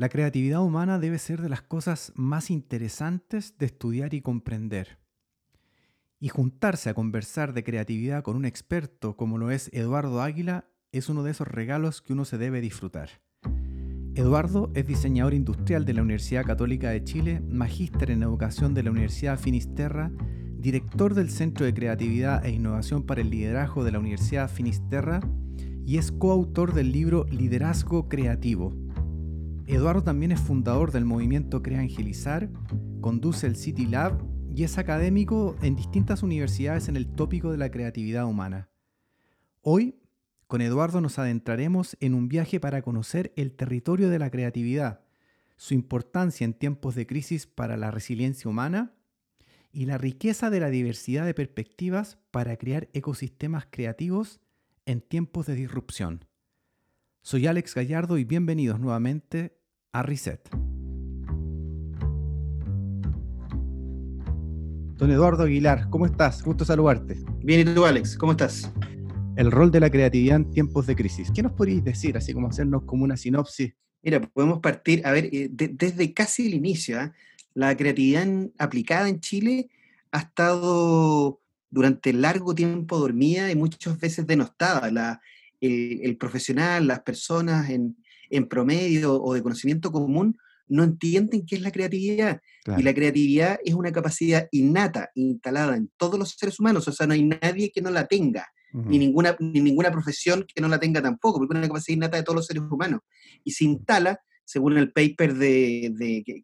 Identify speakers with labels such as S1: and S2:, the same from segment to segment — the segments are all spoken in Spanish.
S1: La creatividad humana debe ser de las cosas más interesantes de estudiar y comprender. Y juntarse a conversar de creatividad con un experto como lo es Eduardo Águila es uno de esos regalos que uno se debe disfrutar. Eduardo es diseñador industrial de la Universidad Católica de Chile, magíster en educación de la Universidad Finisterra, director del Centro de Creatividad e Innovación para el Liderazgo de la Universidad Finisterra y es coautor del libro Liderazgo Creativo Eduardo también es fundador del movimiento Crea Angelizar, conduce el City Lab y es académico en distintas universidades en el tópico de la creatividad humana. Hoy, con Eduardo nos adentraremos en un viaje para conocer el territorio de la creatividad, su importancia en tiempos de crisis para la resiliencia humana y la riqueza de la diversidad de perspectivas para crear ecosistemas creativos en tiempos de disrupción. Soy Alex Gallardo y bienvenidos nuevamente a Reset. Don Eduardo Aguilar, ¿cómo estás? Gusto saludarte.
S2: Bien, ¿y tú, Alex? ¿Cómo estás?
S1: El rol de la creatividad en tiempos de crisis. ¿Qué nos podéis decir, así como hacernos como una sinopsis?
S2: Mira, podemos partir, a ver, eh, desde casi el inicio, ¿ah? la creatividad aplicada en Chile ha estado durante largo tiempo dormida y muchas veces denostada. La, el, profesional, las personas en, en promedio o de conocimiento común no entienden qué es la creatividad. Y la creatividad es una capacidad innata, instalada en todos los seres humanos, o sea, no hay nadie que no la tenga, ni, ninguna, ni ninguna profesión que no la tenga tampoco, porque es una capacidad innata de todos los seres humanos. Y se instala, según el paper de,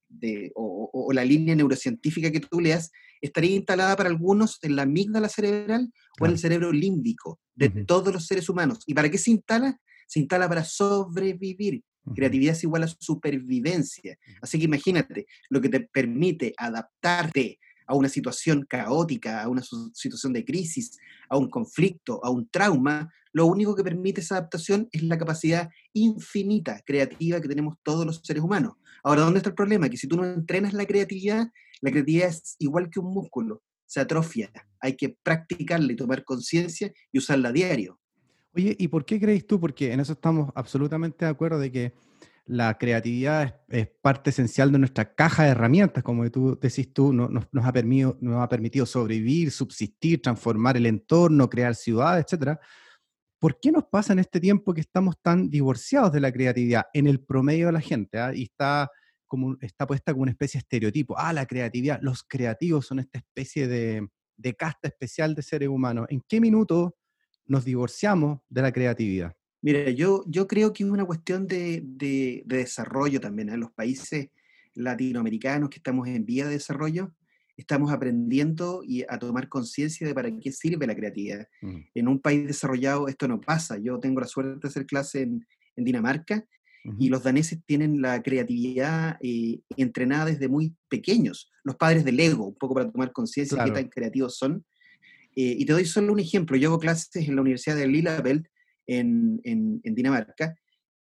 S2: de, o, la línea neurocientífica que tú leas, estaría instalada para algunos en la amígdala cerebral o en el cerebro límbico de todos los seres humanos. ¿Y para qué se instala? Se instala para sobrevivir. Creatividad es igual a supervivencia. Así que imagínate, lo que te permite adaptarte a una situación caótica, a una situación de crisis, a un conflicto, a un trauma, lo único que permite esa adaptación es la capacidad infinita creativa que tenemos todos los seres humanos. Ahora, ¿dónde está el problema? Que si tú no entrenas la creatividad, la creatividad es igual que un músculo, se atrofia. Hay que practicarla y tomar conciencia y usarla a diario.
S1: Oye, ¿y por qué crees tú? Porque en eso estamos absolutamente de acuerdo de que la creatividad es, parte esencial de nuestra caja de herramientas, como tú decís tú, nos, ha permitido, nos ha permitido sobrevivir, subsistir, transformar el entorno, crear ciudades, etc. ¿Por qué nos pasa en este tiempo que estamos tan divorciados de la creatividad en el promedio de la gente? Ah? Y está, como, está puesta como una especie de estereotipo. Ah, la creatividad, los creativos son esta especie de, de casta especial de seres humanos. ¿En qué minuto nos divorciamos de la creatividad?
S2: Mira, yo, yo creo que es una cuestión de, desarrollo también. En ¿eh? los países latinoamericanos que estamos en vía de desarrollo, estamos aprendiendo y a tomar conciencia de para qué sirve la creatividad. Mm. En un país desarrollado esto no pasa. Yo tengo la suerte de hacer clase en, Dinamarca y los daneses tienen la creatividad eh, entrenada desde muy pequeños. Los padres del ego, un poco para tomar conciencia de qué tan creativos son. Eh, y te doy solo un ejemplo. Yo hago clases en la Universidad de Lillabelt, en, en, Dinamarca,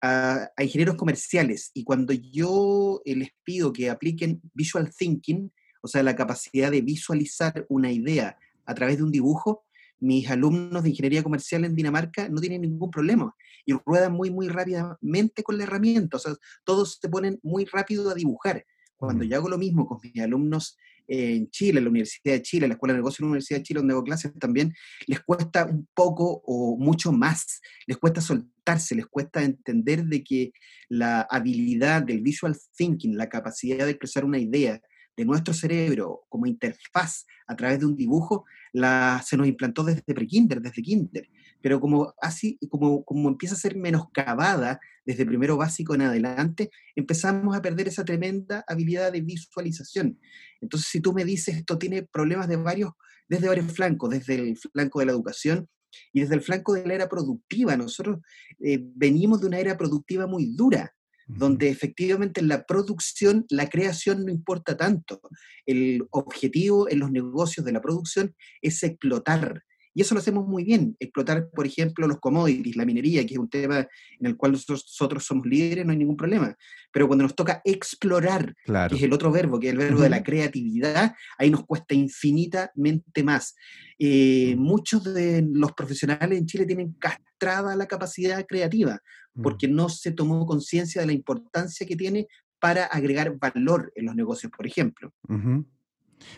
S2: a, ingenieros comerciales. Y cuando yo eh, les pido que apliquen visual thinking, o sea, la capacidad de visualizar una idea a través de un dibujo, mis alumnos de ingeniería comercial en Dinamarca no tienen ningún problema y ruedan muy, muy rápidamente con la herramienta. O sea, todos se ponen muy rápido a dibujar. Cuando yo hago lo mismo con mis alumnos en Chile, en la Universidad de Chile, en la Escuela de Negocios de la Universidad de Chile, donde hago clases también, les cuesta un poco o mucho más, les cuesta soltarse, les cuesta entender de que la habilidad del visual thinking, la capacidad de expresar una idea de nuestro cerebro como interfaz a través de un dibujo, la, se nos implantó desde prekinder, desde kinder pero como así, como, como empieza a ser menoscabada desde primero básico en adelante, empezamos a perder esa tremenda habilidad de visualización. Entonces, si tú me dices, esto tiene problemas de varios, desde varios flancos, desde el flanco de la educación y desde el flanco de la era productiva. Nosotros eh, venimos de una era productiva muy dura, donde efectivamente en la producción la creación no importa tanto. El objetivo en los negocios de la producción es explotar, Y eso lo hacemos muy bien. Explotar, por ejemplo, los commodities, la minería, que es un tema en el cual nosotros somos líderes, no hay ningún problema. Pero cuando nos toca explorar, que es el otro verbo, que es el verbo de la creatividad, ahí nos cuesta infinitamente más. Eh, muchos de los profesionales en Chile tienen castrada la capacidad creativa, porque no se tomó conciencia de la importancia que tiene para agregar valor en los negocios, por ejemplo.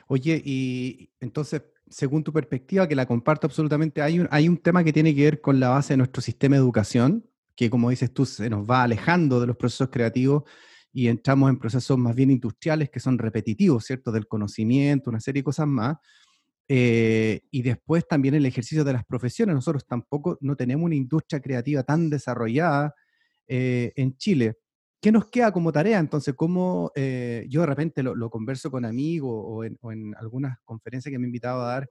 S1: Oye, y entonces, según tu perspectiva, que la comparto absolutamente, hay un, hay un tema que tiene que ver con la base de nuestro sistema de educación, que como dices tú, se nos va alejando de los procesos creativos y entramos en procesos más bien industriales que son repetitivos, ¿cierto? Del conocimiento, una serie de cosas más. Eh, y después también el ejercicio de las profesiones. Nosotros tampoco no tenemos una industria creativa tan desarrollada eh, en Chile. ¿Qué nos queda como tarea? Entonces, ¿cómo eh, yo de repente lo, converso con amigos o en, algunas conferencias que me he invitado a dar?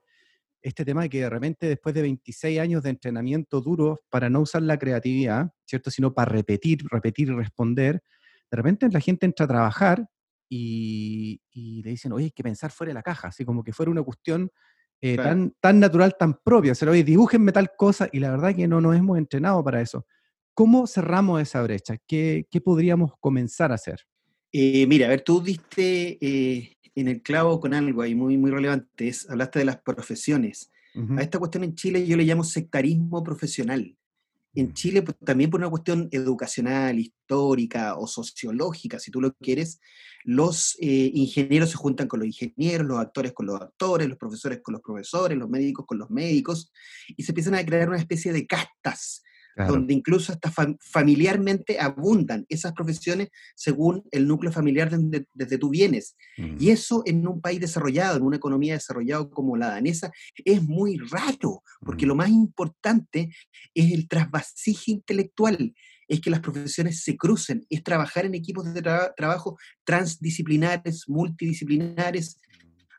S1: Este tema de que de repente después de 26 años de entrenamiento duro para no usar la creatividad, ¿cierto? Sino para repetir, repetir y responder, de repente la gente entra a trabajar y, le dicen, oye, hay que pensar fuera de la caja, así como que fuera una cuestión eh, tan, tan natural, tan propia. O sea, oye, dibújenme tal cosa y la verdad que no nos hemos entrenado para eso. ¿Cómo cerramos esa brecha? ¿Qué, podríamos comenzar a hacer?
S2: Eh, mira, a ver, tú diste eh, en el clavo con algo ahí muy, muy relevante, hablaste de las profesiones. A esta cuestión en Chile yo le llamo sectarismo profesional. En mm. Chile, pues, también por una cuestión educacional, histórica o sociológica, si tú lo quieres, los eh, ingenieros se juntan con los ingenieros, los actores con los actores, los profesores con los profesores, los médicos con los médicos, y se empiezan a crear una especie de castas donde incluso hasta familiarmente abundan esas profesiones según el núcleo familiar desde, desde tú vienes. Y mm. eso en un país desarrollado, en una economía desarrollada como la danesa, es muy raro, porque mm. lo más importante es el trasvasije intelectual, es que las profesiones se crucen, es trabajar en equipos de trabajo transdisciplinares, multidisciplinares,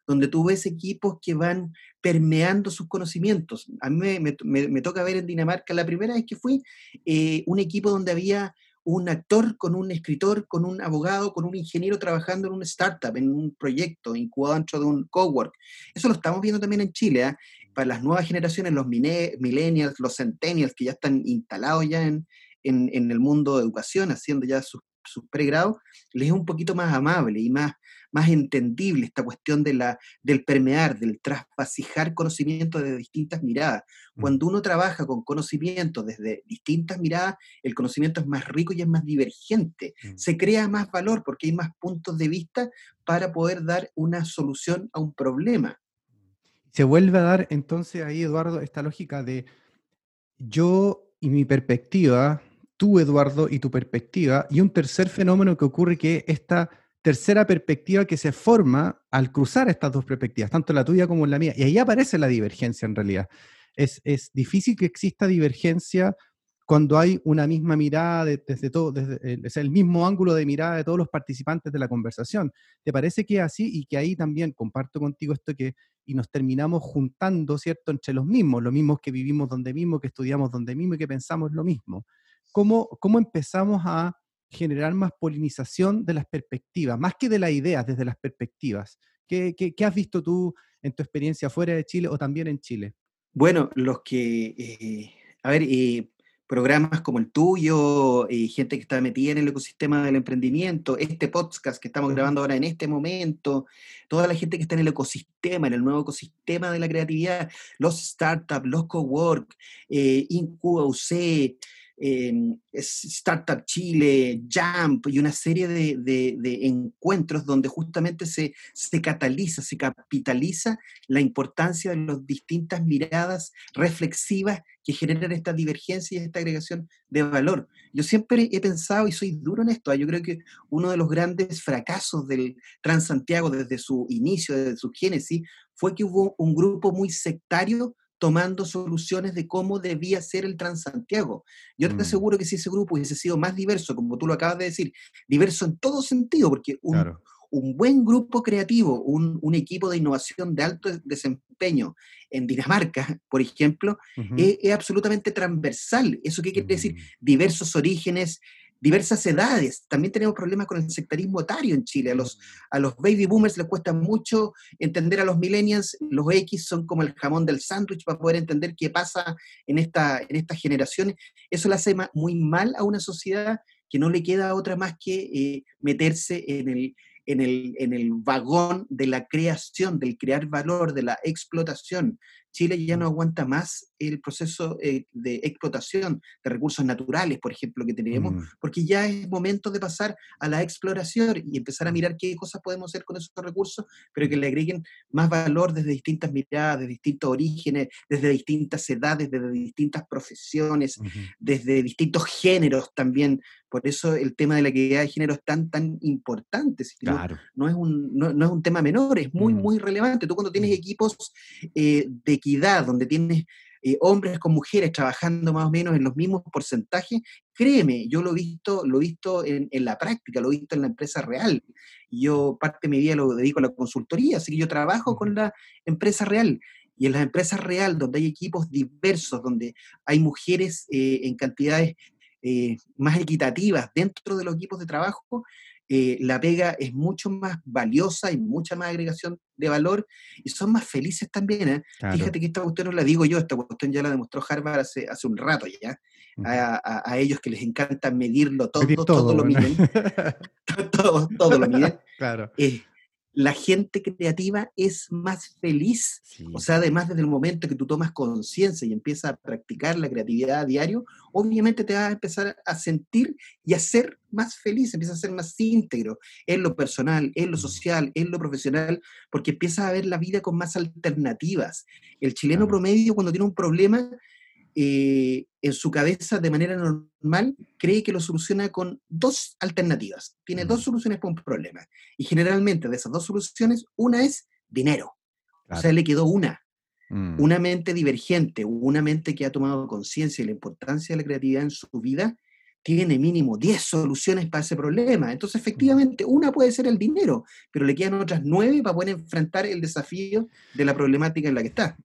S2: donde tú ves equipos que van permeando sus conocimientos. A mí me, toca ver en Dinamarca, la primera vez que fui, eh, un equipo donde había un actor con un escritor, con un abogado, con un ingeniero trabajando en una startup, en un proyecto incubado dentro de un cowork. Eso lo estamos viendo también en Chile. ¿ah? Para las nuevas generaciones, los millennials, los centennials, que ya están instalados ya en, en, el mundo de educación, haciendo ya sus, sus pregrados, les es un poquito más amable y más, más entendible esta cuestión de la, del permear, del trasvasijar conocimiento desde distintas miradas. Mm. Cuando uno trabaja con conocimiento desde distintas miradas, el conocimiento es más rico y es más divergente. Mm. Se crea más valor porque hay más puntos de vista para poder dar una solución a un problema.
S1: Se vuelve a dar entonces ahí, Eduardo, esta lógica de yo y mi perspectiva, tú, Eduardo, y tu perspectiva, y un tercer fenómeno que ocurre que esta tercera perspectiva que se forma al cruzar estas dos perspectivas, tanto la tuya como la mía. Y ahí aparece la divergencia en realidad. Es, difícil que exista divergencia cuando hay una misma mirada desde todo, desde es el mismo ángulo de mirada de todos los participantes de la conversación. ¿Te parece que es así y que ahí también comparto contigo esto que y nos terminamos juntando, ¿cierto?, entre los mismos, los mismos que vivimos donde mismo, que estudiamos donde mismo y que pensamos lo mismo. ¿Cómo, cómo empezamos a generar más polinización de las perspectivas, más que de las ideas, desde las perspectivas. ¿Qué, has visto tú en tu experiencia fuera de Chile o también en Chile?
S2: Bueno, los que, eh, a ver, eh, programas como el tuyo, eh, gente que está metida en el ecosistema del emprendimiento, este podcast que estamos grabando ahora en este momento, toda la gente que está en el ecosistema, en el nuevo ecosistema de la creatividad, los startups, los cowork, eh, IncubaUC, Em, Startup Chile, Jump y una serie de, encuentros donde justamente se, se, cataliza, se capitaliza la importancia de las distintas miradas reflexivas que generan esta divergencia y esta agregación de valor. Yo siempre he pensado, y soy duro en esto, ¿ah? yo creo que uno de los grandes fracasos del Transantiago desde su inicio, desde su génesis, fue que hubo un grupo muy sectario tomando soluciones de cómo debía ser el Transantiago. Yo te mm. aseguro que si ese grupo hubiese sido más diverso, como tú lo acabas de decir, diverso en todo sentido, porque un, buen grupo creativo, un, equipo de innovación de alto desempeño en Dinamarca, por ejemplo, es, absolutamente transversal. ¿Eso qué quiere decir? Mm. Diversos orígenes, diversas edades. También tenemos problemas con el sectarismo etario en Chile. A los, a los baby boomers les cuesta mucho entender a los millennials. Los X son como el jamón del sándwich para poder entender qué pasa en, esta, en estas generaciones. Eso le hace muy mal a una sociedad que no le queda otra más que eh, meterse en el, en el, en el vagón de la creación, del crear valor, de la explotación. Chile ya no aguanta más el proceso eh, de explotación de recursos naturales, por ejemplo, que tenemos, mm. porque ya es momento de pasar a la exploración y empezar a mirar qué cosas podemos hacer con esos recursos, pero que le agreguen más valor desde distintas miradas, de distintos orígenes, desde distintas edades, desde distintas profesiones, desde distintos géneros también. Por eso el tema de la equidad de género es tan, tan importante. Claro. No, es un, no, es un tema menor, es muy, mm. muy relevante. Tú cuando tienes mm. equipos eh, de equidad, donde tienes eh, hombres con mujeres trabajando más o menos en los mismos porcentajes, créeme, yo lo he visto, lo he visto en, la práctica, lo he visto en la empresa real. Yo parte de mi vida lo dedico a la consultoría, así que yo trabajo con la empresa real. Y en las empresas real, donde hay equipos diversos, donde hay mujeres eh, en cantidades eh, más equitativas dentro de los equipos de trabajo, eh, la pega es mucho más valiosa y mucha más agregación de valor y son más felices también. ¿eh? Fíjate que esta cuestión no la digo yo, esta cuestión ya la demostró Harvard hace, hace un rato ya. a, ellos que les encanta medirlo todo, todo, lo miden. todo, todo, lo miden. Claro. Eh, la gente creativa es más feliz. O sea, además desde el momento que tú tomas conciencia y empiezas a practicar la creatividad a diario, obviamente te vas a empezar a sentir y a ser más feliz, empiezas a ser más íntegro en lo personal, en lo mm. social, en lo profesional, porque empiezas a ver la vida con más alternativas. El chileno promedio cuando tiene un problema eh, en su cabeza de manera normal cree que lo soluciona con dos alternativas. Tiene dos soluciones para un problema. Y generalmente de esas dos soluciones, una es dinero. O sea, le quedó una. Mm. Una mente divergente, una mente que ha tomado conciencia de la importancia de la creatividad en su vida, tiene mínimo 10 soluciones para ese problema. Entonces, efectivamente, una puede ser el dinero, pero le quedan otras nueve para poder enfrentar el desafío de la problemática en la que está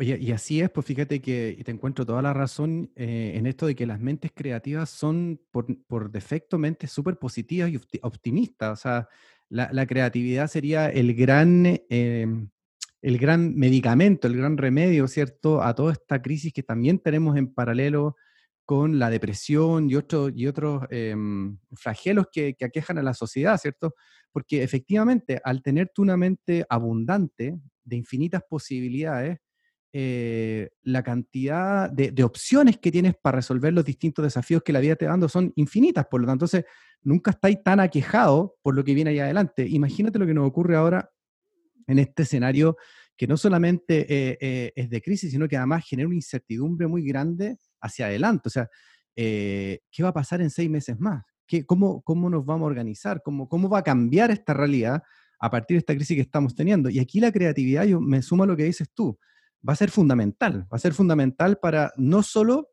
S1: y, así es, pues fíjate que te encuentro toda la razón eh, en esto de que las mentes creativas son por, defecto mentes súper positivas y optimistas. O sea, la, creatividad sería el gran, em, el gran medicamento, el gran remedio, ¿cierto?, a toda esta crisis que también tenemos en paralelo con la depresión y, otro, y otros em, flagelos que, que aquejan a la sociedad, ¿cierto? Porque efectivamente, al tener tú una mente abundante de infinitas posibilidades, eh, la cantidad de, opciones que tienes para resolver los distintos desafíos que la vida te dando son infinitas, por lo tanto, entonces nunca estáis tan aquejado por lo que viene allá adelante. Imagínate lo que nos ocurre ahora en este escenario que no solamente eh, eh, es de crisis, sino que además genera una incertidumbre muy grande hacia adelante. O sea, ¿qué va a pasar en seis meses más? ¿Qué, cómo, ¿Cómo nos vamos a organizar? ¿Cómo, ¿Cómo va a cambiar esta realidad a partir de esta crisis que estamos teniendo? Y aquí la creatividad, yo me sumo a lo que dices tú, va a ser fundamental, va a ser fundamental para no solo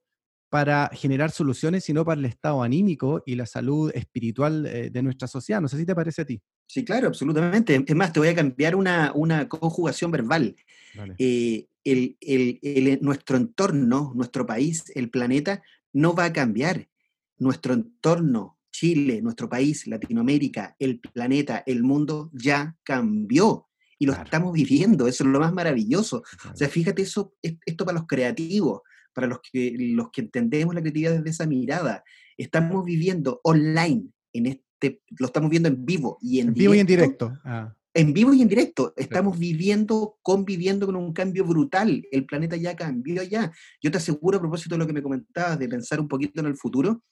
S1: para generar soluciones, sino para el estado anímico y la salud espiritual eh, de nuestra sociedad. No sé si te parece a ti.
S2: Sí, claro, absolutamente. Es más, te voy a cambiar una, conjugación verbal. Eh, nuestro entorno, nuestro país, el planeta, no va a cambiar. Nuestro entorno, Chile, nuestro país, Latinoamérica, el planeta, el mundo ya cambió y lo estamos viviendo, eso es lo más maravilloso. O sea, fíjate eso, esto para los creativos, para los que, los que entendemos la creatividad desde esa mirada. Estamos viviendo online, en este, lo estamos viendo en vivo y en,
S1: vivo y en directo. Ah.
S2: En vivo y en directo, estamos viviendo, conviviendo con un cambio brutal. El planeta ya cambió ya. Yo te aseguro, a propósito de lo que me comentabas, de pensar un poquito en el futuro,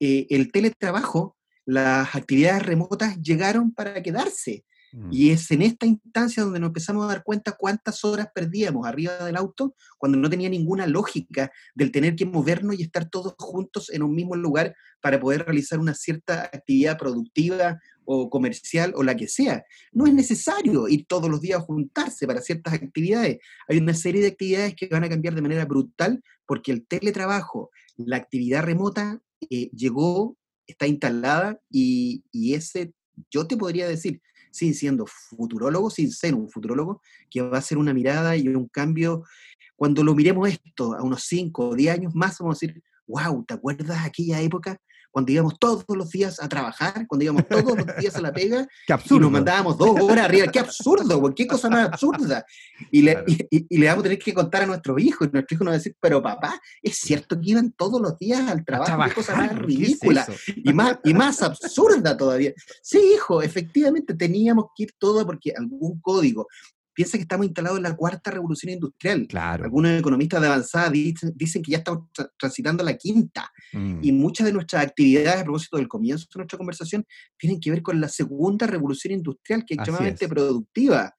S2: eh, el teletrabajo, las actividades remotas llegaron para quedarse. Mm. Y es en esta instancia donde nos empezamos a dar cuenta cuántas horas perdíamos arriba del auto cuando no tenía ninguna lógica del tener que movernos y estar todos juntos en un mismo lugar para poder realizar una cierta actividad productiva o comercial o la que sea. No es necesario ir todos los días a juntarse para ciertas actividades. Hay una serie de actividades que van a cambiar de manera brutal porque el teletrabajo, la actividad remota eh, llegó, está instalada y, y ese, yo te podría decir, sin siendo futurólogo, sin ser un futurólogo, que va a ser una mirada y un cambio. Cuando lo miremos esto a unos 5 o 10 años más, vamos a decir, wow, ¿te acuerdas aquella época cuando íbamos todos los días a trabajar, cuando íbamos todos los días a la pega,
S1: Qué absurdo.
S2: y nos mandábamos dos horas arriba. ¡Qué absurdo! güey, ¡Qué cosa más absurda! Y le,
S1: Claro.
S2: y, y- y le vamos a tener que contar a nuestros hijos, y nuestros hijos nos van a decir, pero papá, ¿es cierto que iban todos los días al trabajo? ¡Qué cosa más
S1: trabajar, ¿qué es
S2: ridícula! y más, y más absurda todavía. Sí, hijo, efectivamente teníamos que ir todo porque algún código. Piensa que estamos instalados en la cuarta revolución industrial.
S1: Claro.
S2: Algunos economistas de avanzada dicen, dicen que ya estamos tra- transitando la quinta.
S1: Mm.
S2: Y muchas de nuestras actividades, a propósito del comienzo de nuestra conversación, tienen que ver con la segunda revolución industrial, que es
S1: Así
S2: extremadamente
S1: es.
S2: productiva.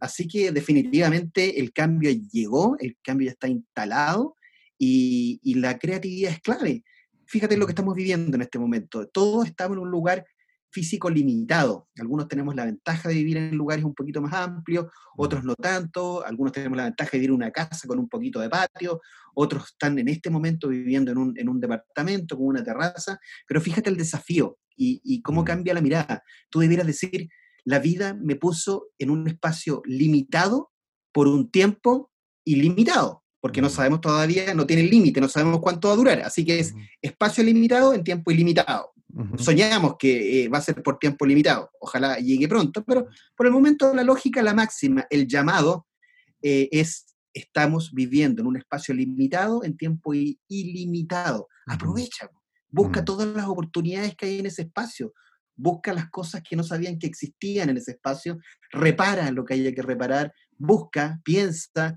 S2: Así que definitivamente el cambio llegó, el cambio ya está instalado y, y la creatividad es clave. Fíjate lo que estamos viviendo en este momento. Todos estamos en un lugar físico limitado. Algunos tenemos la ventaja de vivir en lugares un poquito más amplios, otros no tanto. Algunos tenemos la ventaja de vivir en una casa con un poquito de patio, otros están en este momento viviendo en un, en un departamento con una terraza. Pero fíjate el desafío y, y cómo
S1: Mm.
S2: cambia la mirada. Tú debieras decir, la vida me puso en un espacio limitado por un tiempo ilimitado, porque no
S1: Mm.
S2: sabemos todavía, no tiene límite, no sabemos cuánto va a durar, así que es espacio limitado en tiempo ilimitado. Soñamos que eh, va a ser por tiempo limitado, ojalá llegue pronto, pero por el momento la lógica, la máxima, el llamado eh, es, estamos viviendo en un espacio limitado en tiempo ilimitado. Aprovecha, busca
S1: Mm.
S2: todas las oportunidades que hay en ese espacio, busca las cosas que no sabían que existían en ese espacio, repara lo que haya que reparar, busca, piensa.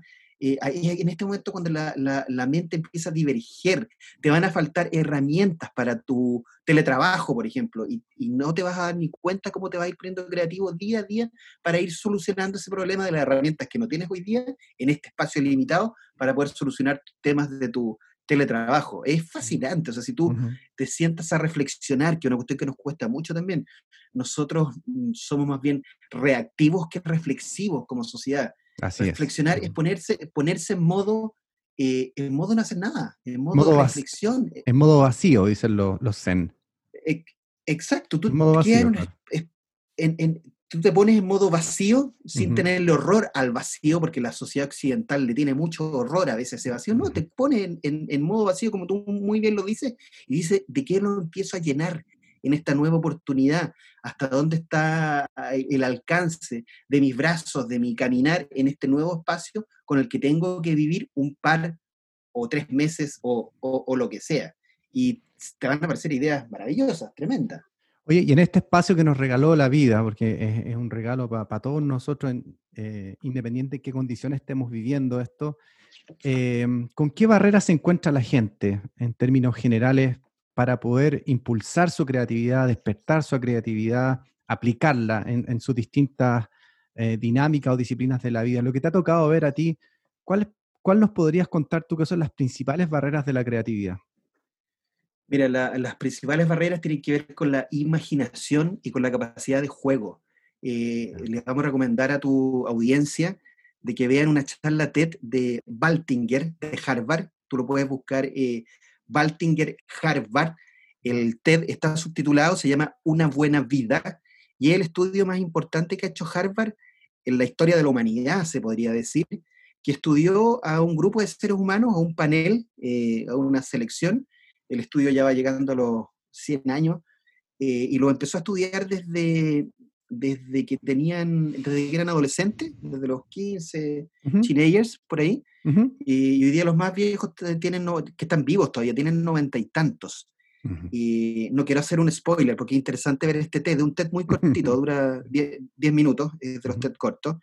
S2: Eh, en este momento cuando la, la- la mente empieza a diverger, te van a faltar herramientas para tu teletrabajo, por ejemplo, y, y no te vas a dar ni cuenta cómo te vas a ir poniendo creativo día a día para ir solucionando ese problema de las herramientas que no tienes hoy día en este espacio limitado para poder solucionar temas de tu teletrabajo. Es fascinante, o sea, si tú te sientas a reflexionar, que es una cuestión que nos cuesta mucho también. Nosotros mm, somos más bien reactivos que reflexivos como sociedad.
S1: Así.
S2: Reflexionar es ponerse, ponerse en modo, eh, en modo no hacer nada, en modo, reflexión. eh,
S1: En modo vacío, dicen los, los zen.
S2: ex- Exacto, tú,
S1: En modo vacío, claro.
S2: en- en- tú te pones en modo vacío sin
S1: Ujú.
S2: tenerle horror al vacío, porque la sociedad occidental le tiene mucho horror a veces a ese vacío. No, te pones en, en- en modo vacío, como tú muy bien lo dices, y dices, ¿de qué lo empiezo a llenar en esta nueva oportunidad? ¿Hasta dónde está eh, el alcance de mis brazos, de mi caminar en este nuevo espacio con el que tengo que vivir un par o tres meses o, o- o lo que sea? Y te van a aparecer ideas maravillosas, tremendas.
S1: Oye, y en este espacio que nos regaló la vida, porque es, es un regalo para todos nosotros, en- eh, independiente de qué condiciones estemos viviendo esto, eh, ¿con qué barreras se encuentra la gente en términos generales para poder impulsar su creatividad, despertar su creatividad, aplicarla en, en sus distintas eh, dinámicas o disciplinas de la vida? Lo que te ha tocado ver a ti, ¿cuál, ¿cuál nos podrías contar tú que son las principales barreras de la creatividad?
S2: Mira, la- las principales barreras tienen que ver con la imaginación y con la capacidad de juego. Eh, les vamos a recomendar a tu audiencia de que vean una charla TED de Baltinger, de Harvard. Tú lo puedes buscar, eh, Baltinger Harvard. El TED está subtitulado, se llama Una buena vida, y es el estudio más importante que ha hecho Harvard en la historia de la humanidad, se podría decir, que estudió a un grupo de seres humanos, a un panel, eh, a una selección, el estudio ya va llegando a los 100 años, eh, y lo empezó a estudiar desde, desde que tenían, desde que eran adolescentes, desde los 15,
S1: Ujú,
S2: teenagers, por ahí,
S1: ujú,
S2: y, y hoy día los más viejos tienen, que están vivos todavía, tienen noventa y tantos.
S1: ujú.
S2: Y no quiero hacer un spoiler, porque es interesante ver este TED, un TED muy cortito, dura 10 10 minutos, es de los. TED cortos.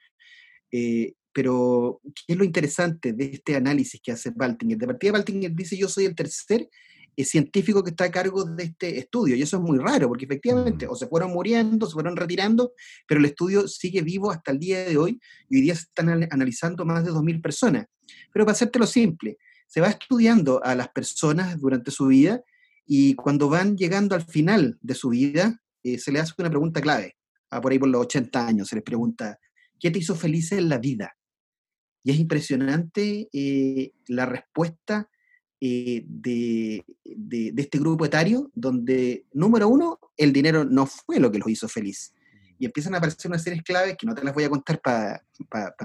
S2: Eh, pero, ¿qué es lo interesante de este análisis que hace Baltinger? De partida, Baltinger dice: Yo soy el tercer científico que está a cargo de este estudio, y eso es muy raro, porque efectivamente,
S1: Mm.
S2: o se fueron muriendo, se fueron retirando, pero el estudio sigue vivo hasta el día de hoy, y hoy día se están ana- analizando más de 2.000 personas. Pero para hacértelo simple, se va estudiando a las personas durante su vida, y cuando van llegando al final de su vida, eh, se les hace una pregunta clave. Ah, por ahí por los 80 años se les pregunta, ¿qué te hizo feliz en la vida? Y es impresionante eh, la respuesta eh, de, de- de este grupo etario, donde, número uno, el dinero no fue lo que los hizo feliz. Y empiezan a aparecer unas series claves que no te las voy a contar para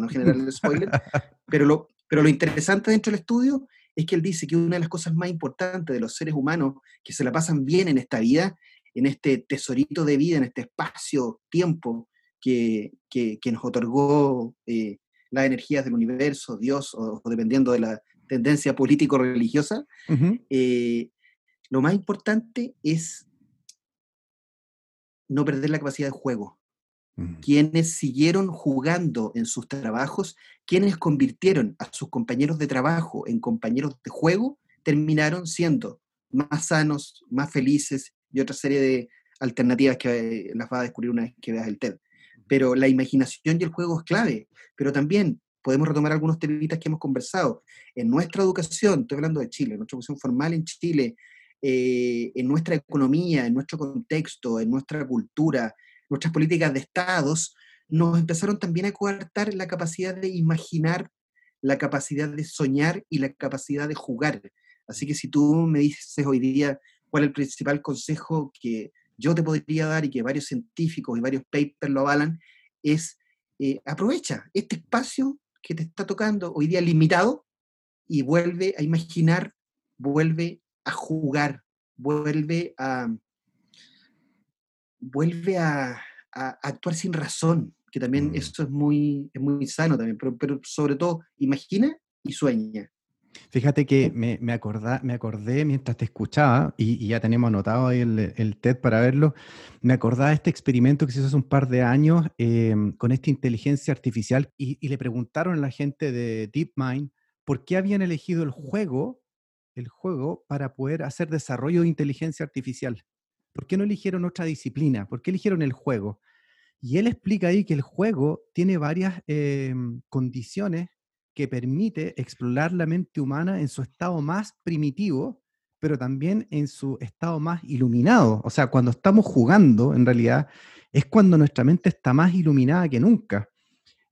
S2: no generar el spoiler, pero lo, pero lo interesante dentro del estudio es que él dice que una de las cosas más importantes de los seres humanos que se la pasan bien en esta vida, en este tesorito de vida, en este espacio-tiempo que, nos otorgó eh, las energías del universo, Dios, o, dependiendo de la tendencia político-religiosa, eh, lo más importante es no perder la capacidad de juego. Quienes siguieron jugando en sus trabajos, quienes convirtieron a sus compañeros de trabajo en compañeros de juego, terminaron siendo más sanos, más felices y otra serie de alternativas que las va a descubrir una vez que veas el TED. Pero la imaginación y el juego es clave, pero también podemos retomar algunos temitas que hemos conversado. En nuestra educación, estoy hablando de Chile, en nuestra educación formal en Chile, eh, en nuestra economía, en nuestro contexto, en nuestra cultura, nuestras políticas de estados, nos empezaron también a coartar la capacidad de imaginar, la capacidad de soñar y la capacidad de jugar. Así que si tú me dices hoy día cuál es el principal consejo que yo te podría dar y que varios científicos y varios papers lo avalan, es eh, aprovecha este espacio que te está tocando hoy día limitado y vuelve a imaginar, vuelve a jugar, vuelve a, vuelve a, actuar sin razón, que también mm. eso es muy, es muy sano también, pero, pero sobre todo imagina y sueña.
S1: Fíjate que me, me, me acordé mientras te escuchaba, y, ya tenemos anotado ahí el, TED para verlo, me acordaba de este experimento que se hizo hace un par de años em, con esta inteligencia artificial y, y, le preguntaron a la gente de DeepMind por qué habían elegido el juego, el juego para poder hacer desarrollo de inteligencia artificial. ¿Por qué no eligieron otra disciplina? ¿Por qué eligieron el juego? Y él explica ahí que el juego tiene varias em, condiciones que permite explorar la mente humana en su estado más primitivo, pero también en su estado más iluminado. O sea, cuando estamos jugando, en realidad, es cuando nuestra mente está más iluminada que nunca.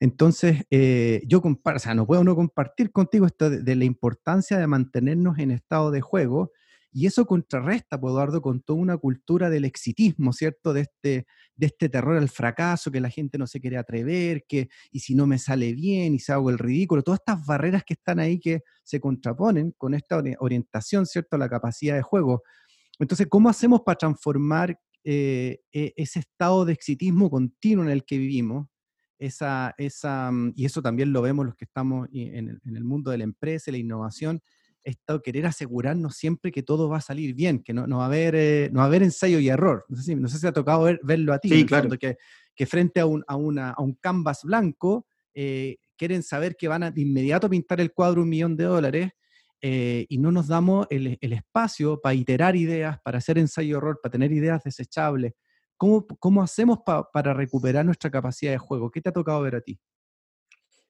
S1: Entonces, eh, yo o sea, no puedo no compartir contigo esto de, la importancia de mantenernos en estado de juego y eso contrarresta, pues, Eduardo, con toda una cultura del exitismo, ¿cierto? De este, de este terror al fracaso, que la gente no se quiere atrever, que y si no me sale bien y se hago el ridículo, todas estas barreras que están ahí que se contraponen con esta orientación, ¿cierto? A la capacidad de juego. Entonces, ¿cómo hacemos para transformar eh, e, ese estado de exitismo continuo en el que vivimos? Esa, esa, y eso también lo vemos los que estamos en el, en el mundo de la empresa, la innovación, esto querer asegurarnos siempre que todo va a salir bien, que no, no, va, a haber, eh, no va a haber ensayo y error. No sé si, no sé si ha tocado verlo a ti,
S2: sí, claro.
S1: que, que, frente a un, a, una, a un canvas blanco eh, quieren saber que van a de inmediato pintar el cuadro un millón de dólares eh, y no nos damos el, el espacio para iterar ideas, para hacer ensayo y error, para tener ideas desechables. ¿Cómo, cómo hacemos para recuperar nuestra capacidad de juego? ¿Qué te ha tocado ver a ti?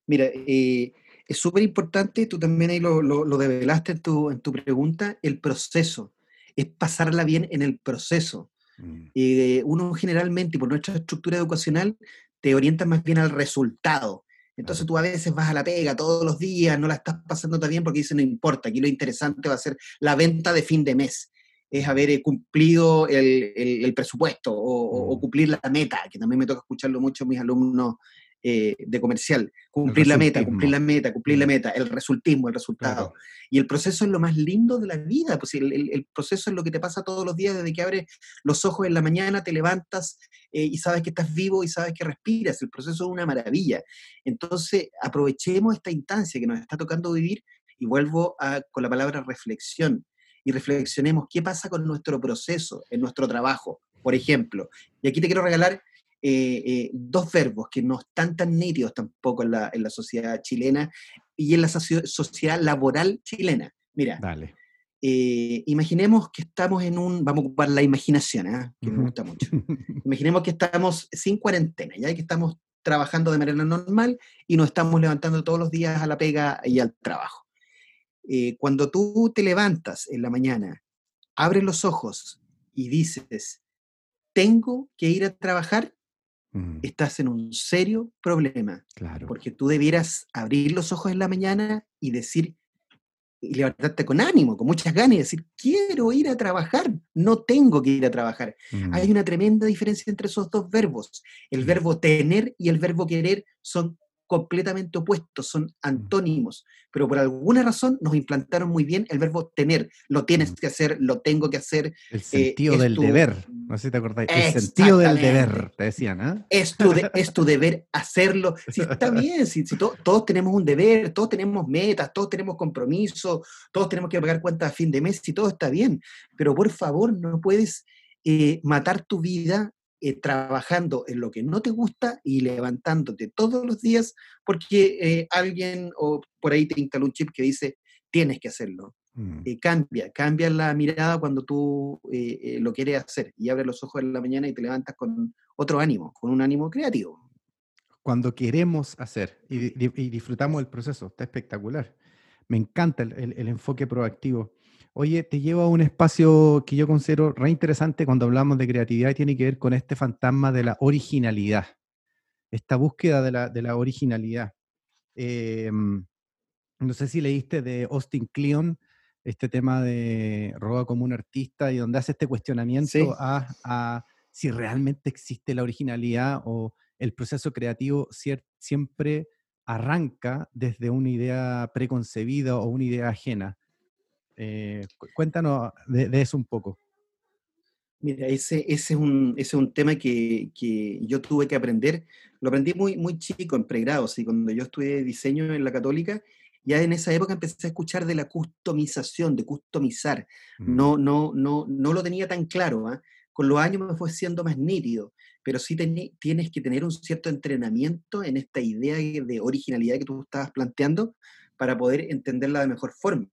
S2: Mira, eh, es súper importante, tú también ahí lo, lo, develaste en tu, en tu, pregunta, el proceso. Es pasarla bien en el proceso. Mm. Eh, uno generalmente, por nuestra estructura educacional, te orienta más bien al resultado. Entonces tú a veces vas a la pega todos los días, no la estás pasando tan bien porque dices, no importa, aquí lo interesante va a ser la venta de fin de mes. Es haber eh, cumplido el, el, presupuesto o, o, mm. cumplir la meta, que también me toca escucharlo mucho a mis alumnos eh, de comercial. Cumplir la meta, cumplir la meta, cumplir la meta, el resultismo, el resultado. Y el proceso es lo más lindo de la vida, pues el, el, proceso es lo que te pasa todos los días desde que abres los ojos en la mañana, te levantas eh, y sabes que estás vivo y sabes que respiras. El proceso es una maravilla. Entonces, aprovechemos esta instancia que nos está tocando vivir y vuelvo a, con la palabra reflexión. Y reflexionemos qué pasa con nuestro proceso, en nuestro trabajo, por ejemplo. Y aquí te quiero regalar eh, eh, dos verbos que no están tan nítidos tampoco en la, en la sociedad chilena y en la sociedad laboral chilena. Mira, eh, imaginemos que estamos en un, vamos a ocupar la imaginación, que me gusta mucho. imaginemos que estamos sin cuarentena, ya que estamos trabajando de manera normal y nos estamos levantando todos los días a la pega y al trabajo. cuando tú te levantas en la mañana, abres los ojos y dices, tengo que ir a trabajar, estás en un serio problema.
S1: Claro.
S2: Porque tú debieras abrir los ojos en la mañana y decir, y levantarte con ánimo, con muchas ganas y decir, quiero ir a trabajar, no tengo que ir a trabajar. Hay una tremenda diferencia entre esos dos verbos. El verbo tener y el verbo querer son completamente opuestos, son antónimos, pero por alguna razón nos implantaron muy bien el verbo tener. Lo tienes que hacer, lo tengo que hacer.
S1: El eh, sentido del deber, no sé si te acordáis. El sentido del deber, te decían, ¿ah?
S2: Es, tu es tu deber hacerlo. Si está bien, si, todos tenemos un deber, todos tenemos metas, todos tenemos compromisos, todos tenemos que pagar cuentas a fin de mes, y todo está bien, pero por favor no puedes eh, matar tu vida eh, trabajando en lo que no te gusta y levantándote todos los días porque eh, alguien o por ahí te instala un chip que dice tienes que hacerlo. Mm. cambia, cambia la mirada cuando tú lo quieres hacer y abres los ojos en la mañana y te levantas con otro ánimo, con un ánimo creativo.
S1: Cuando queremos hacer y, disfrutamos el proceso, está espectacular. Me encanta el enfoque proactivo. Oye, te llevo a un espacio que yo considero re interesante cuando hablamos de creatividad y tiene que ver con este fantasma de la originalidad, esta búsqueda de la, originalidad. Em, no sé si leíste de Austin Kleon este tema de roba como un artista y donde hace este cuestionamiento a, si realmente existe la originalidad o el proceso creativo siempre arranca desde una idea preconcebida o una idea ajena. Eh, cuéntanos de, eso un poco.
S2: Mira, ese, ese, es, un, ese es un tema que, que, yo tuve que aprender. Lo aprendí muy, muy chico, en pregrado. ¿sí? Cuando yo estudié diseño en la católica, ya en esa época empecé a escuchar de la customización, de customizar. Mm. No, no, no, no lo tenía tan claro. ¿ah? Con los años me fue siendo más nítido, pero sí tienes que tener un cierto entrenamiento en esta idea de originalidad que tú estabas planteando para poder entenderla de mejor forma.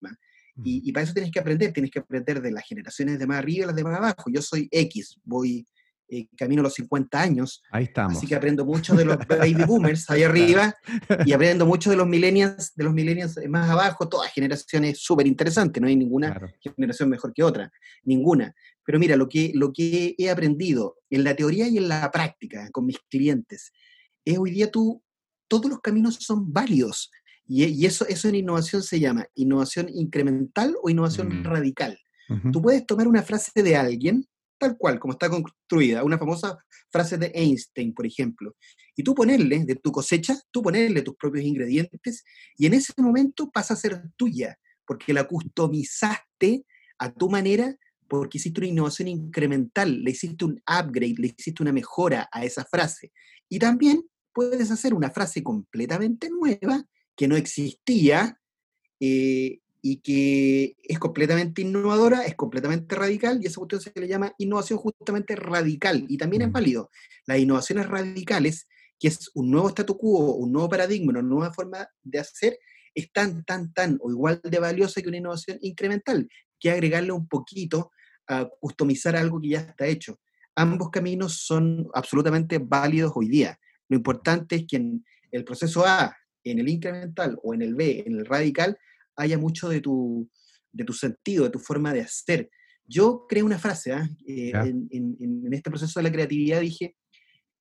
S2: Y, para eso tienes que aprender, tienes que aprender de las generaciones de más arriba y las de más abajo. Yo soy X, voy eh, camino a los 50 años.
S1: Ahí estamos.
S2: Así que aprendo mucho de los baby boomers ahí arriba y aprendo mucho de los millennials, de los millennials más abajo. Todas generaciones súper interesantes, no hay ninguna generación mejor que otra, ninguna. Pero mira, lo que, lo que he aprendido en la teoría y en la práctica con mis clientes es hoy día tú, todos los caminos son válidos. Y, eso, eso en innovación se llama innovación incremental o innovación mm. radical. Tú puedes tomar una frase de alguien, tal cual, como está construida, una famosa frase de Einstein, por ejemplo, y tú ponerle de tu cosecha, tú ponerle tus propios ingredientes, y en ese momento pasa a ser tuya, porque la customizaste a tu manera, porque hiciste una innovación incremental, le hiciste un upgrade, le hiciste una mejora a esa frase. Y también puedes hacer una frase completamente nueva que no existía eh, y que es completamente innovadora, es completamente radical, y esa cuestión se le llama innovación justamente radical, y también es válido. Las innovaciones radicales, que es un nuevo statu quo, un nuevo paradigma, una nueva forma de hacer, es tan, tan, tan o igual de valiosa que una innovación incremental, que agregarle un poquito a customizar algo que ya está hecho. Ambos caminos son absolutamente válidos hoy día. Lo importante es que en el proceso A en el incremental o en el B, en el radical, haya mucho de tu, de tu sentido, de tu forma de hacer. Yo creé una frase, ¿ah? eh, en, este proceso de la creatividad dije,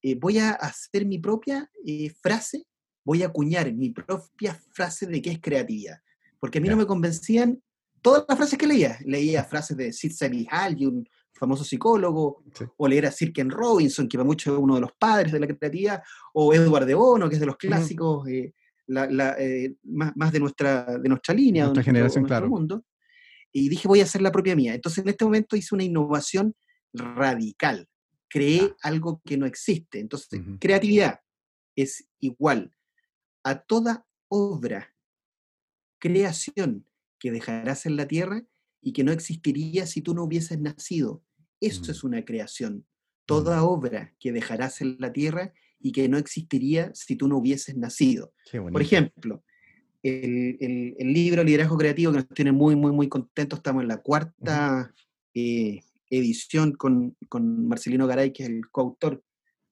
S2: eh, voy a hacer mi propia eh, frase, voy a acuñar mi propia frase de qué es creatividad. Porque a mí no me convencían todas las frases que leía. Leía frases de Sid Hall, un famoso psicólogo, o leer a Sir Ken Robinson, que va mucho uno de los padres de la creatividad, o Edward de Bono, que es de los clásicos la, eh, más, de, nuestra, de nuestra línea,
S1: nuestra de nuestro, generación, claro.
S2: mundo. Y dije, voy a hacer la propia mía. Entonces, en este momento hice una innovación radical. Creé algo que no existe. Entonces, creatividad es igual a toda obra, creación que dejarás en la tierra y que no existiría si tú no hubieses nacido. Esto es mm. una creación. Toda mm. obra que dejarás en la tierra y que no existiría si tú no hubieses nacido. Por ejemplo, el, libro Liderazgo Creativo que nos tiene muy, muy, muy contentos, estamos en la cuarta eh, edición con, Marcelino Garay, que es el coautor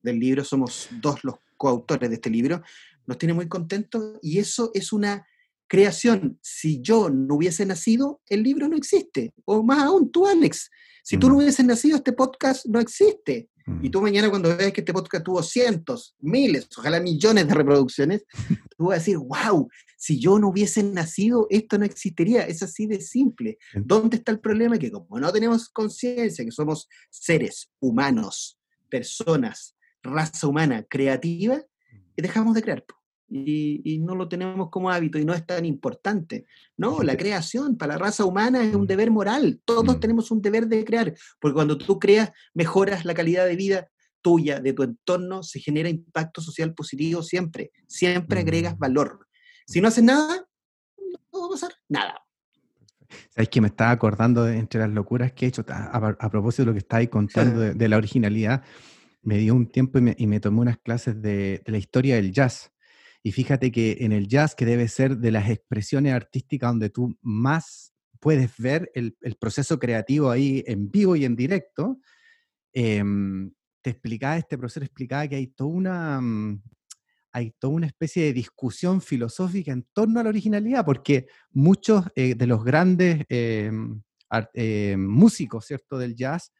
S2: del libro, somos dos los coautores de este libro, nos tiene muy contentos y eso es una creación. Si yo no hubiese nacido, el libro no existe. O más aún, tú, Alex, si tú no mm. hubieses nacido, este podcast no existe. Y mm. tú mañana cuando veas que este podcast tuvo cientos, miles, ojalá millones de reproducciones, tú vas a decir, wow, si yo no hubiese nacido, esto no existiría. Es así de simple. ¿Dónde está el problema? Que como no tenemos conciencia, que somos seres humanos, personas, raza humana, creativa, mm. dejamos de crear. Y, no lo tenemos como hábito y no es tan importante. No, la creación para la raza humana es un mm. deber moral. Todos mm. tenemos un deber de crear, porque cuando tú creas, mejoras la calidad de vida tuya, de tu entorno, se genera impacto social positivo siempre. Siempre agregas mm. valor. Si no haces nada, no va a pasar nada.
S1: Sabes que me estaba acordando de, entre las locuras que he hecho, a, propósito de lo que estáis contando de, la originalidad, me dio un tiempo y me, tomé unas clases de, la historia del jazz. Y fíjate que en el jazz, que debe ser de las expresiones artísticas donde tú más puedes ver el, proceso creativo ahí en vivo y en directo, em, te explicaba, este profesor explicaba que hay toda una, mm, hay toda una especie de discusión filosófica en torno a la originalidad, porque muchos eh, de los grandes em, em, músicos, ¿cierto?, del jazz,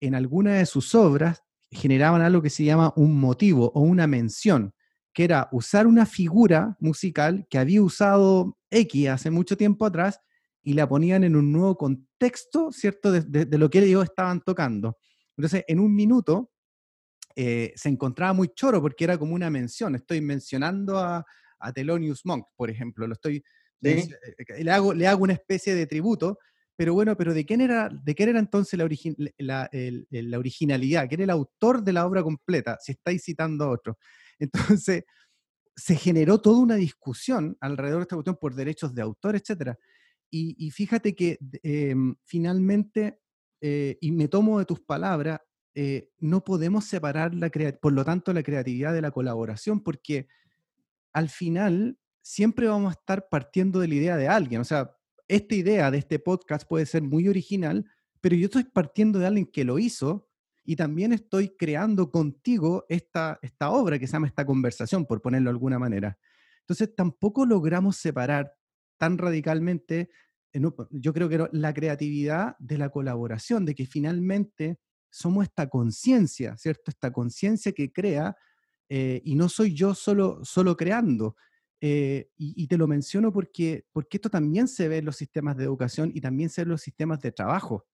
S1: en alguna de sus obras generaban algo que se llama un motivo o una mención que era usar una figura musical que había usado X hace mucho tiempo atrás y la ponían en un nuevo contexto, ¿cierto?, de, lo que ellos estaban tocando. Entonces, en un minuto eh, se encontraba muy choro porque era como una mención. Estoy mencionando a, a Thelonious Monk, por ejemplo, lo estoy, eh, eh, le, hago, le hago una especie de tributo, pero bueno, pero ¿de quién era, de quién era entonces la, la originalidad? ¿Quién era el autor de la obra completa? Si estáis citando a otro. Entonces, se generó toda una discusión alrededor de esta cuestión por derechos de autor, etc. Y, fíjate que em, finalmente, eh, y me tomo de tus palabras, eh, no podemos separar, la por lo tanto, la creatividad de la colaboración, porque al final siempre vamos a estar partiendo de la idea de alguien. O sea, esta idea de este podcast puede ser muy original, pero yo estoy partiendo de alguien que lo hizo y también estoy creando contigo esta, esta obra que se llama esta conversación, por ponerlo de alguna manera. Entonces tampoco logramos separar tan radicalmente, yo creo que la creatividad de la colaboración, de que finalmente somos esta conciencia, ¿cierto? Esta conciencia que crea eh, y no soy yo solo, solo creando. Eh, y, y, te lo menciono porque, porque esto también se ve en los sistemas de educación y también se ve en los sistemas de trabajo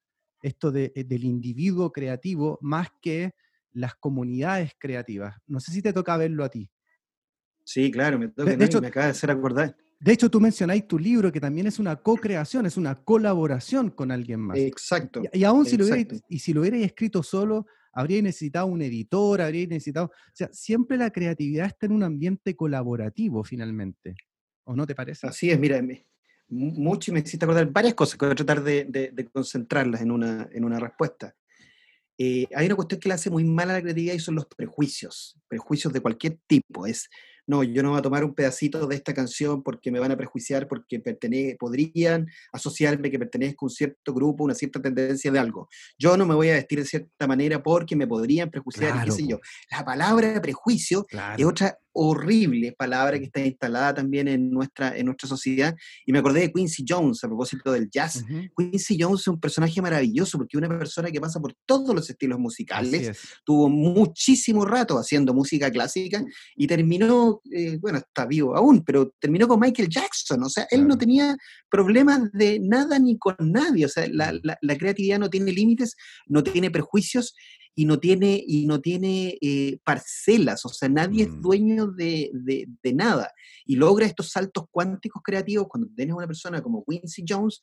S1: esto eh, del individuo creativo más que las comunidades creativas. No sé si te toca verlo a ti.
S2: Sí, claro, me toca, de, hecho, me acaba de hacer acordar.
S1: De hecho, tú mencionáis tu libro que también es una co-creación, es una colaboración con alguien más.
S2: Exacto.
S1: Y, aún si lo, hubierais, y si lo hubierais escrito solo, habríais necesitado un editor, habríais necesitado... O sea, siempre la creatividad está en un ambiente colaborativo finalmente. ¿O no te parece?
S2: Así es, mira, mucho y me hiciste acordar varias cosas que voy a tratar de, concentrarlas en una, en una respuesta. Eh, hay una cuestión que le hace muy mal a la creatividad y son los prejuicios, prejuicios de cualquier tipo. Es, no, yo no voy a tomar un pedacito de esta canción porque me van a prejuiciar, porque podrían asociarme que pertenezco a un cierto grupo, una cierta tendencia de algo. Yo no me voy a vestir de cierta manera porque me podrían prejuiciar, qué sé yo. La palabra prejuicio es otra horrible palabra que está instalada también en nuestra, en nuestra sociedad. Y me acordé de Quincy Jones a propósito del jazz. Quincy Jones es un personaje maravilloso porque es una persona que pasa por todos los estilos musicales. Tuvo muchísimo rato haciendo música clásica y terminó, eh, bueno, está vivo aún, pero terminó con Michael Jackson. O sea, él no tenía problemas de nada ni con nadie. O sea, la, la, la creatividad no tiene límites, no tiene prejuicios y no tiene, y no tiene eh, parcelas, o sea, nadie es mm. dueño de, de, nada. Y logra estos saltos cuánticos creativos cuando tienes una persona como Quincy Jones,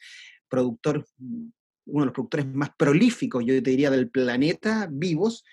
S2: productor, uno de los productores más prolíficos, yo te diría, del planeta vivos,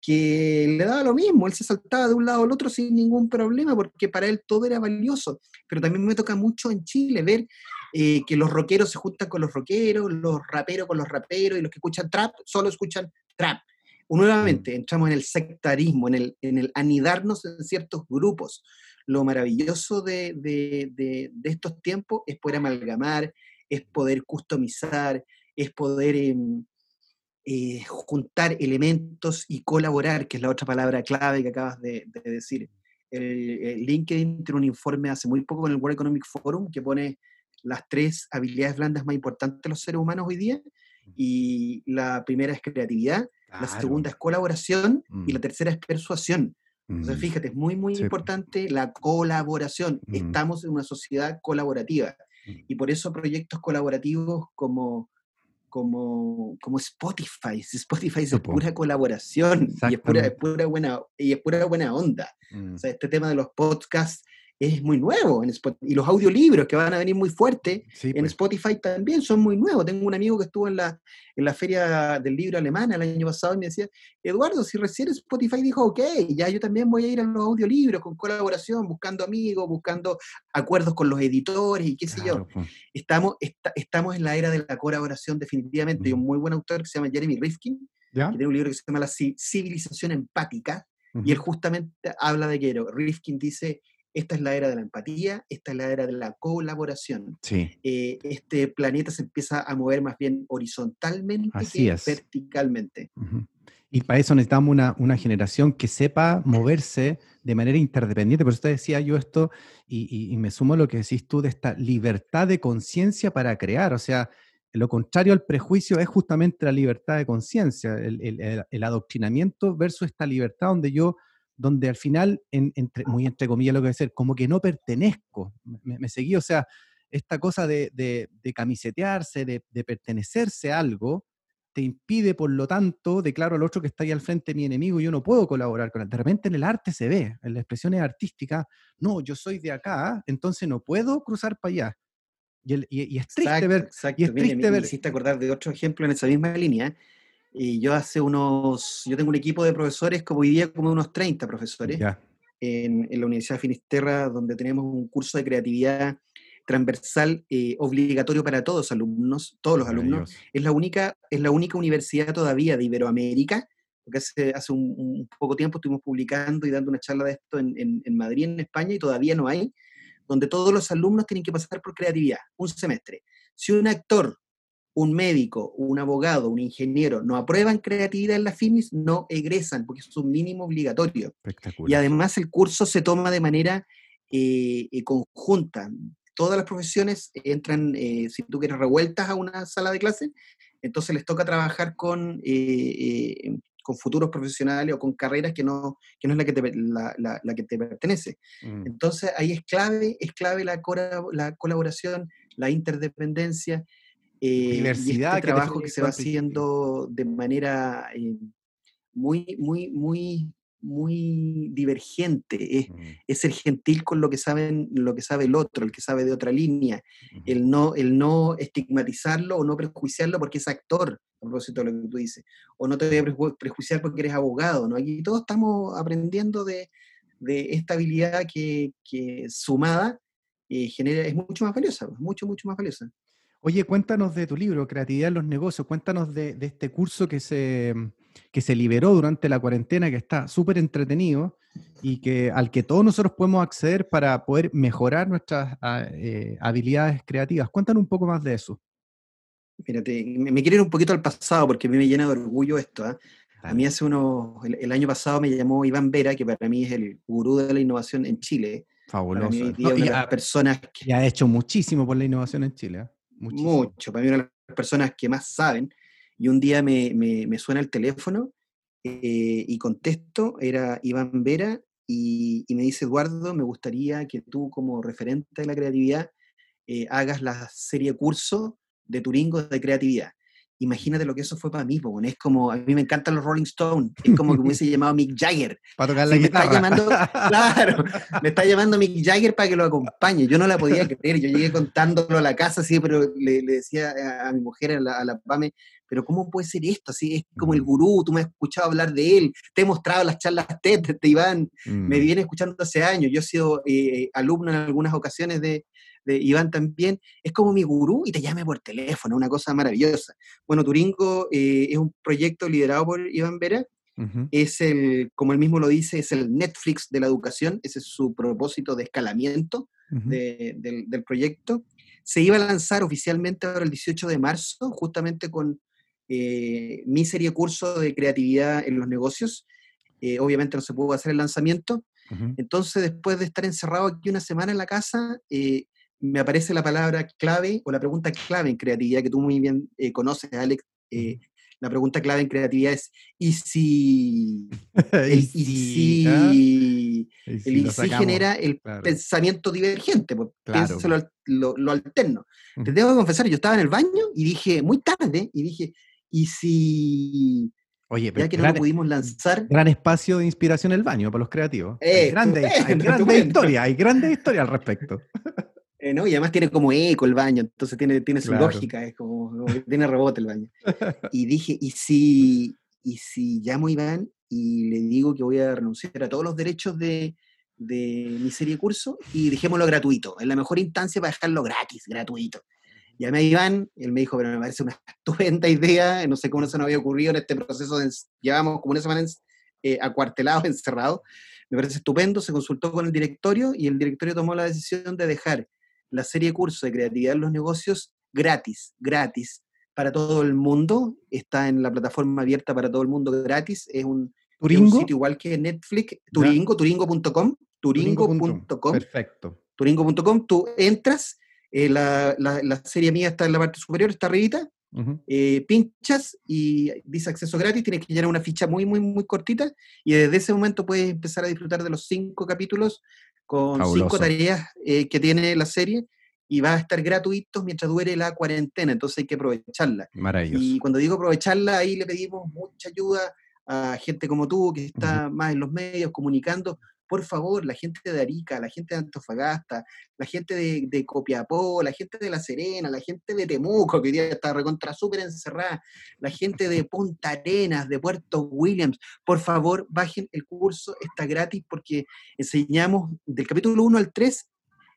S2: que le daba lo mismo, él se saltaba de un lado al otro sin ningún problema, porque para él todo era valioso. Pero también me toca mucho en Chile ver eh, que los rockeros se juntan con los rockeros, los raperos con los raperos, y los que escuchan trap solo escuchan trap nuevamente mm. entramos en el sectarismo, en el, en el anidarnos en ciertos grupos. Lo maravilloso de, de, estos tiempos es poder amalgamar, es poder customizar, es poder em, eh, juntar elementos y colaborar, que es la otra palabra clave que acabas de, decir. El, LinkedIn tiene un informe hace muy poco en el World Economic Forum que pone las tres habilidades blandas más importantes de los seres humanos hoy día. Y la primera es creatividad, la segunda es colaboración y la mm. tercera es persuasión. Entonces, mm. fíjate, es muy, muy importante la colaboración. Mm. Estamos en una sociedad colaborativa y por eso proyectos colaborativos como, como, como Spotify, Spotify es pura colaboración y es pura, pura, buena, y es pura buena onda. O sea, este tema de los podcasts es muy nuevo. En y los audiolibros que van a venir muy fuertes en pues. Spotify también son muy nuevos. Tengo un amigo que estuvo en la, en la feria del libro alemana el año pasado y me decía, Eduardo, si recién Spotify dijo, ok, ya yo también voy a ir a los audiolibros con colaboración, buscando amigos, buscando acuerdos con los editores y qué sé yo. Pues. Estamos, estamos en la era de la colaboración definitivamente. Hay un muy buen autor que se llama Jeremy Rifkin, que tiene un libro que se llama La civilización empática, y él justamente habla de que Rifkin dice, esta es la era de la empatía, esta es la era de la colaboración. Eh, este planeta se empieza a mover más bien horizontalmente que verticalmente.
S1: Y para eso necesitamos una, generación que sepa moverse de manera interdependiente. Por eso te decía yo esto, y, me sumo a lo que decís tú, de esta libertad de conciencia para crear. O sea, lo contrario al prejuicio es justamente la libertad de conciencia, el, el, adoctrinamiento versus esta libertad donde yo donde al final, entre, muy entre comillas lo que voy a decir, como que no pertenezco, me, seguí, o sea, esta cosa de, de, camisetearse, de, de, pertenecerse a algo, te impide, por lo tanto, declaro al otro que está ahí al frente mi enemigo y yo no puedo colaborar con él. De repente en el arte se ve, en las expresiones artísticas, no, yo soy de acá, entonces no puedo cruzar para allá. Y, es triste ver...
S2: Exacto. Y es triste ver... me hiciste acordar de otro ejemplo en esa misma línea, y yo hace unos, yo tengo un equipo de profesores como hoy día como unos 30 profesores en, en, la Universidad de Finisterra, donde tenemos un curso de creatividad transversal eh, obligatorio para todos los alumnos, todos los alumnos. Es la, única, es la única universidad todavía de Iberoamérica, porque hace, hace un, poco tiempo estuvimos publicando y dando una charla de esto en, en, en Madrid, en España, y todavía no hay, donde todos los alumnos tienen que pasar por creatividad, un semestre. Si un actor un médico, un abogado, un ingeniero no aprueban creatividad en la FIMIS, no egresan, porque es un mínimo obligatorio. Y además el curso se toma de manera eh, eh, conjunta. Todas las profesiones entran, eh, si tú quieres, revueltas a una sala de clase, entonces les toca trabajar con, con futuros profesionales o con carreras que no, no es la que te, la, que te pertenece. Mm. Entonces ahí es clave, es clave la, la colaboración, la interdependencia, eh, Diversidad. Y este trabajo que se va haciendo de manera eh, muy, muy, muy, muy divergente. Es, mm. es, ser gentil con lo que saben, lo que sabe el otro, el que sabe de otra línea. El no, el no estigmatizarlo o no prejuiciarlo porque es actor, a propósito de lo que tú dices. O no te voy a prejuiciar porque eres abogado. ¿no? Aquí todos estamos aprendiendo de, de esta habilidad que, que sumada eh, genera, es mucho más valiosa, mucho, mucho más valiosa.
S1: Oye, cuéntanos de tu libro, Creatividad en los Negocios, cuéntanos de, este curso que se, que se liberó durante la cuarentena, que está súper entretenido y que, al que todos nosotros podemos acceder para poder mejorar nuestras ah, eh, habilidades creativas. Cuéntanos un poco más de eso.
S2: Mírate, me, quiero ir un poquito al pasado porque a mí me llena de orgullo esto. ¿ah? A mí hace unos, el, año pasado me llamó Iván Vera, que para mí es el gurú de la innovación en Chile.
S1: Fabuloso. y, ha, personas que... ha hecho muchísimo por la innovación en Chile.
S2: Mucho. Para mí, una de las personas que más saben. Y un día me, me, suena el teléfono eh, y contesto, era Iván Vera, y, y, me dice, Eduardo, me gustaría que tú como referente de la creatividad eh, hagas la serie curso de Turingo de creatividad imagínate lo que eso fue para mí, es como, a mí me encantan los Rolling Stones, es como que me hubiese llamado Mick Jagger.
S1: Para tocar la guitarra.
S2: Me está llamando, claro, me está llamando Mick Jagger para que lo acompañe. Yo no la podía creer, yo llegué contándolo a la casa, sí, pero le, decía a, mi mujer, a la, a PAME, pero ¿cómo puede ser esto? Así es como el gurú, tú me has escuchado hablar de él, te he mostrado las charlas TED de Iván, me mm. viene escuchando hace años, yo he sido eh, alumno en algunas ocasiones de, de Iván también, es como mi gurú y te llame por teléfono, una cosa maravillosa. Bueno, Turingo eh, es un proyecto liderado por Iván Vera, es el, como él mismo lo dice, es el Netflix de la educación, ese es su propósito de escalamiento del, proyecto. Se iba a lanzar oficialmente ahora el 18 de marzo, justamente con eh, mi serie curso de creatividad en los negocios. Eh, obviamente no se pudo hacer el lanzamiento. Entonces, después de estar encerrado aquí una semana en la casa, me aparece la palabra clave o la pregunta clave en creatividad que tú muy bien eh, conoces, Alex. Eh, la pregunta clave en creatividad es, ¿y si el y si, ¿ah? el y si genera el pensamiento divergente? Pues, claro. lo, lo, alterno. Te tengo que confesar, yo estaba en el baño y dije, muy tarde, y dije, ¿y si
S1: Oye,
S2: ya que no lo pudimos lanzar.
S1: Gran espacio de inspiración el baño para los creativos. hay grandes historias, hay grandes historias al respecto.
S2: Eh, ¿no? Y además tiene como eco el baño, entonces tiene, tiene su lógica, es como, tiene rebote el baño. Y dije, ¿y si, ¿y si llamo a Iván y le digo que voy a renunciar a todos los derechos de, de mi serie de curso y dejémoslo gratuito? Es la mejor instancia para dejarlo gratis, gratuito. Llamé a Iván, él me dijo, pero me parece una estupenda idea, no sé cómo no se nos había ocurrido en este proceso, de, llevamos como una semana eh, acuartelados, encerrados, me parece estupendo, se consultó con el directorio y el directorio tomó la decisión de dejar la serie de cursos de creatividad en los negocios gratis, gratis, para todo el mundo, está en la plataforma abierta para todo el mundo gratis, es un, sitio igual que Netflix, Turingo, turingo.com, turingo.com.
S1: Perfecto.
S2: Turingo.com, tú entras eh, la, la, serie mía está en la parte superior, está arribita, eh, pinchas y dice acceso gratis, tienes que llenar una ficha muy, muy, muy cortita y desde ese momento puedes empezar a disfrutar de los cinco capítulos con cinco tareas eh, que tiene la serie y va a estar gratuitos mientras dure la cuarentena, entonces hay que aprovecharla. Y cuando digo aprovecharla, ahí le pedimos mucha ayuda a gente como tú, que está más en los medios comunicando, por favor, la gente de Arica, la gente de Antofagasta, la gente de, Copiapó, la gente de La Serena, la gente de Temuco, que hoy día está recontra súper encerrada, la gente de Punta Arenas, de Puerto Williams, por favor, bajen el curso, está gratis porque enseñamos del capítulo 1 al 3,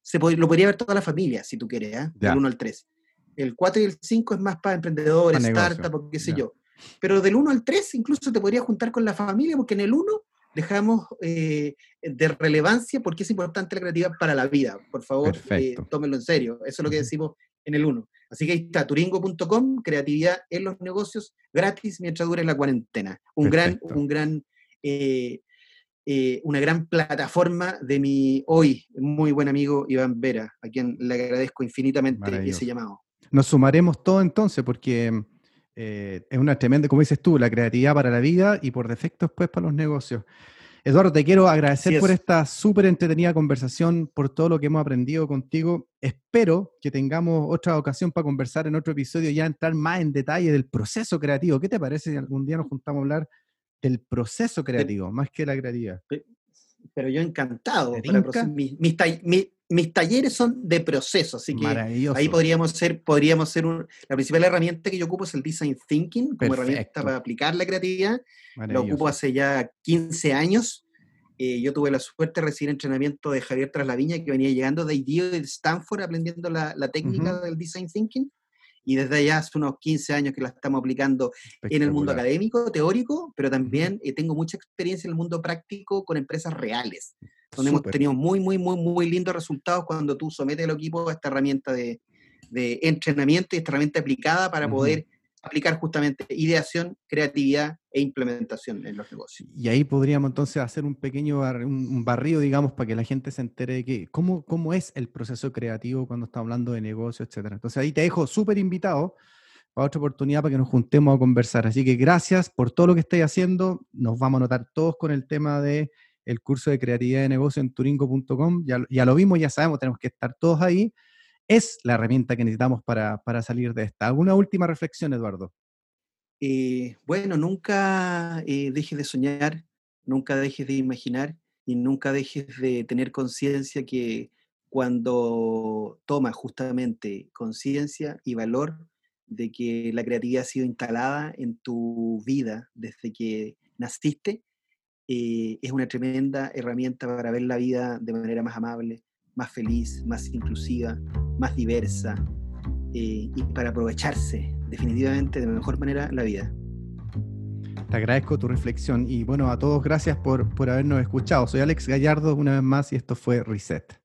S2: se lo podría ver toda la familia, si tú quieres, ¿eh? del 1 al 3. El 4 y el 5 es más para emprendedores, startups, qué sé yo. Pero del 1 al 3 incluso te podría juntar con la familia, porque en el 1 dejamos eh, de relevancia porque es importante la creatividad para la vida. Por favor, eh, tómenlo en serio. Eso es lo que decimos en el 1. Así que ahí está, turingo.com, creatividad en los negocios, gratis mientras dure la cuarentena. Un gran, un gran, eh, una gran plataforma de mi hoy muy buen amigo Iván Vera, a quien le agradezco infinitamente ese llamado.
S1: Nos sumaremos todo entonces, porque eh, es una tremenda, como dices tú, la creatividad para la vida y por defecto después para los negocios. Eduardo, te quiero agradecer por esta súper entretenida conversación, por todo lo que hemos aprendido contigo. Espero que tengamos otra ocasión para conversar en otro episodio, ya entrar más en detalle del proceso creativo. ¿Qué te parece si algún día nos juntamos a hablar del proceso creativo, más que la creatividad?
S2: Pero yo encantado. Para mis, mis talleres son de proceso, así que ahí podríamos ser, podríamos ser un, la principal herramienta que yo ocupo es el design thinking como herramienta para aplicar la creatividad. Lo ocupo hace ya 15 años. Eh, yo tuve la suerte de recibir entrenamiento de Javier Traslaviña, que venía llegando de IDEO de Stanford aprendiendo la, técnica del design thinking. Y desde allá hace unos 15 años que la estamos aplicando en el mundo académico, teórico, pero también eh, tengo mucha experiencia en el mundo práctico con empresas reales donde hemos tenido muy, muy, muy, muy lindos resultados cuando tú sometes al equipo a esta herramienta de, entrenamiento y esta herramienta aplicada para poder aplicar justamente ideación, creatividad e implementación en los negocios.
S1: Y ahí podríamos entonces hacer un pequeño un barrido, digamos, para que la gente se entere de que, cómo, cómo es el proceso creativo cuando está hablando de negocio, etcétera. Entonces ahí te dejo súper invitado para otra oportunidad para que nos juntemos a conversar. Así que gracias por todo lo que estáis haciendo. Nos vamos a notar todos con el tema de el curso de creatividad de negocio en turingo.com, ya, lo vimos, ya sabemos, tenemos que estar todos ahí. Es la herramienta que necesitamos para, salir de esta. ¿Alguna última reflexión, Eduardo?
S2: Eh, bueno, nunca eh, dejes de soñar, nunca dejes de imaginar y nunca dejes de tener conciencia que cuando tomas justamente conciencia y valor de que la creatividad ha sido instalada en tu vida desde que naciste, eh, es una tremenda herramienta para ver la vida de manera más amable, más feliz, más inclusiva, más diversa eh, y para aprovecharse definitivamente de mejor manera la vida.
S1: Te agradezco tu reflexión y bueno, a todos gracias por, por habernos escuchado. Soy Alex Gallardo una vez más y esto fue Reset.